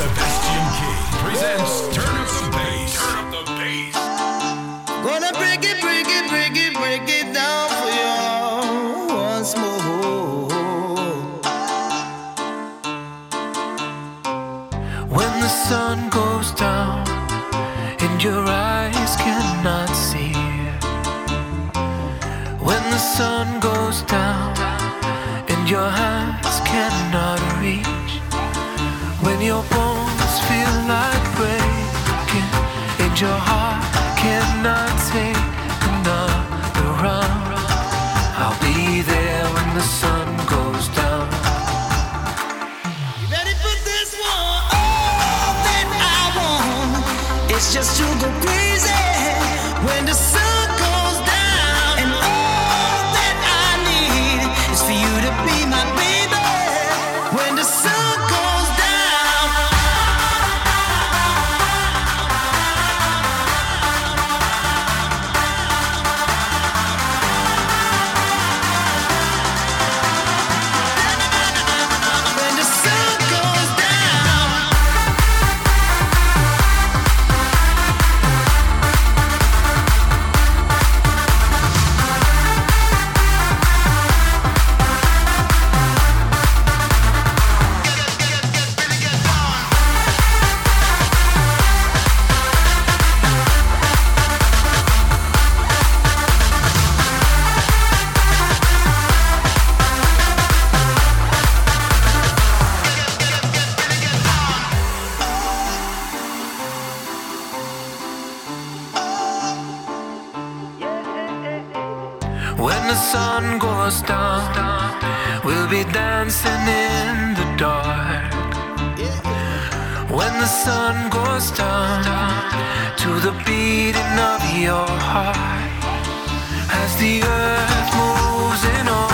Sebastian King presents Turn Up the Bass. Turn Up the Bass. Gonna break it, break it, break it, break it down for you once more. When the sun goes down and your eyes cannot see. When the sun goes down and your hands cannot reach. When you're born just to go green. gonna. We'll be dancing in the dark. When the sun goes down to the beating of your heart, as the earth moves in on.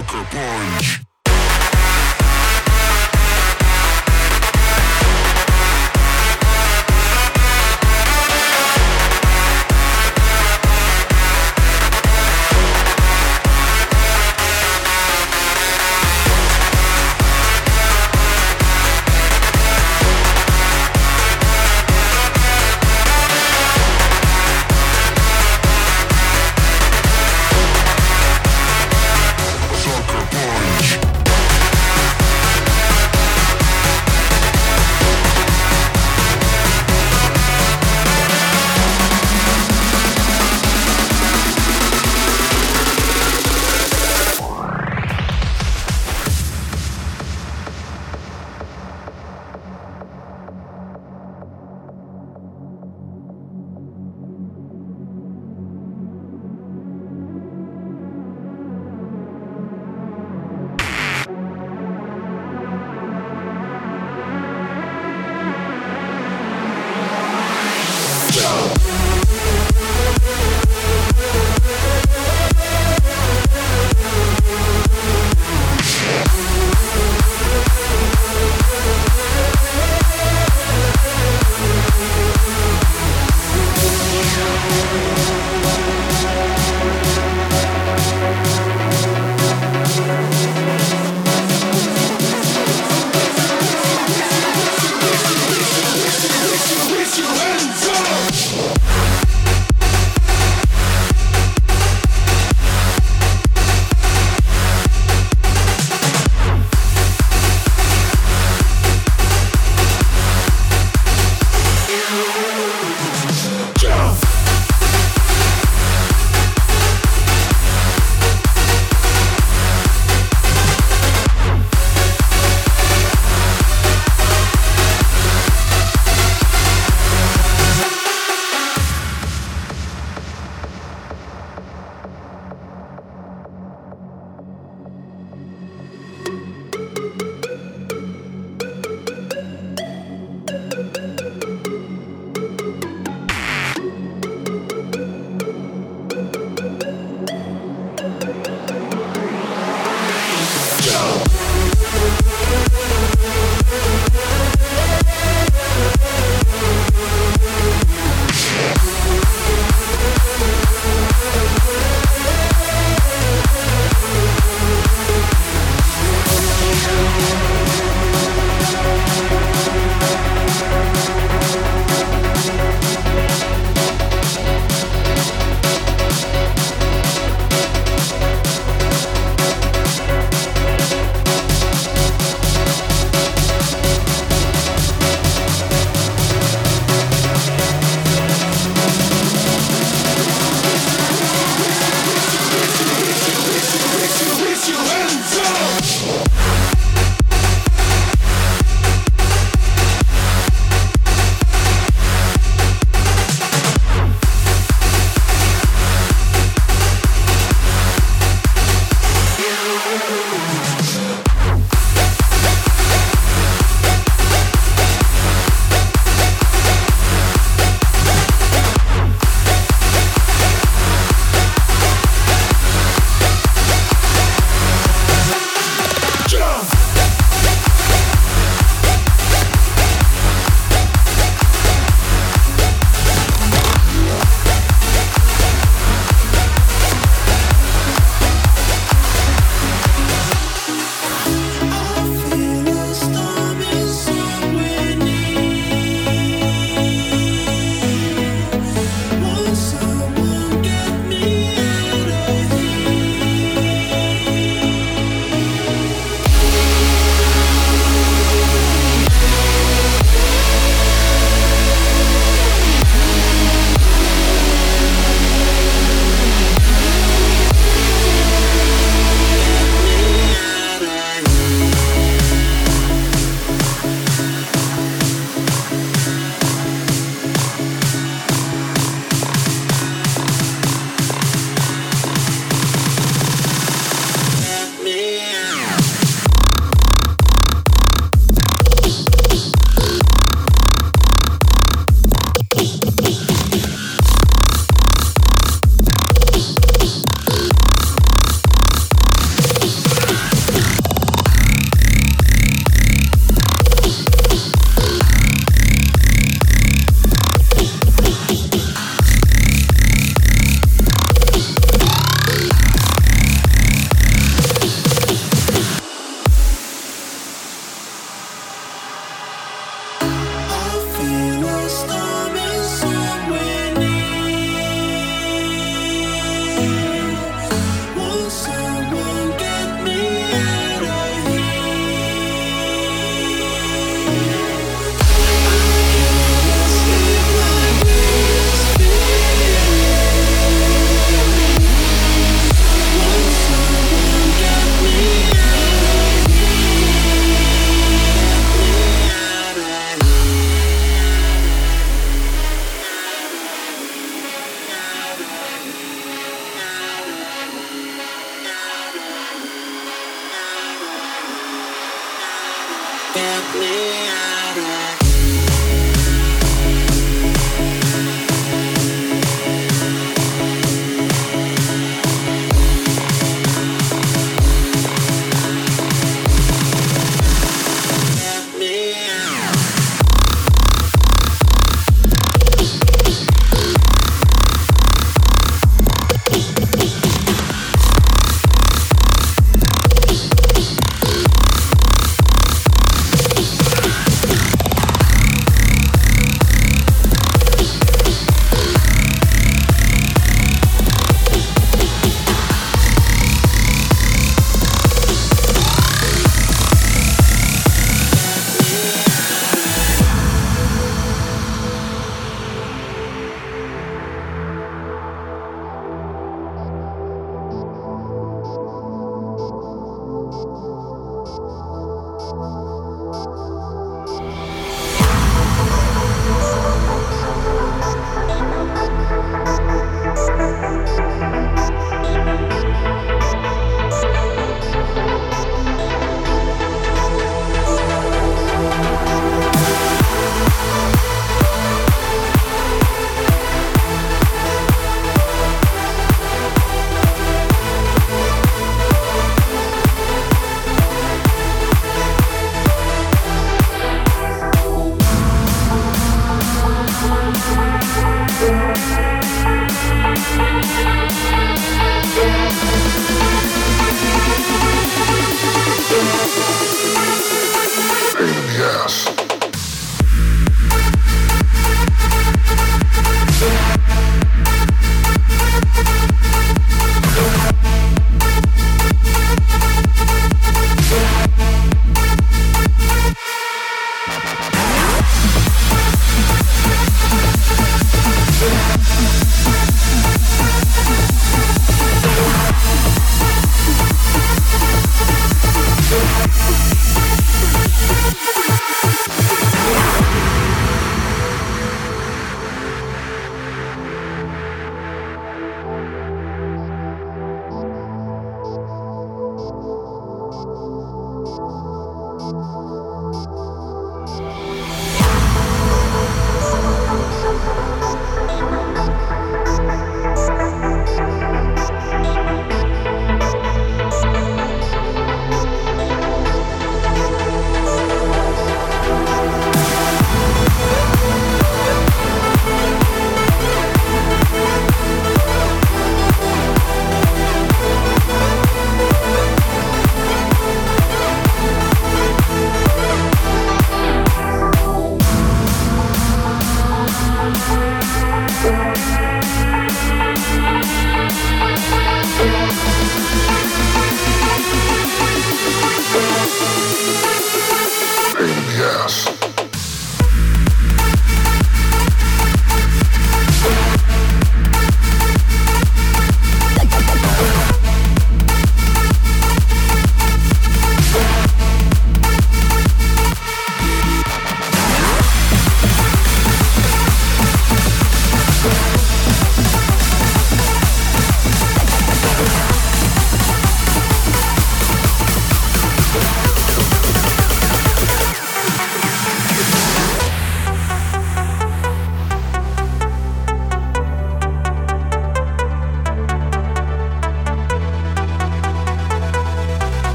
Sucker punch.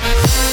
Close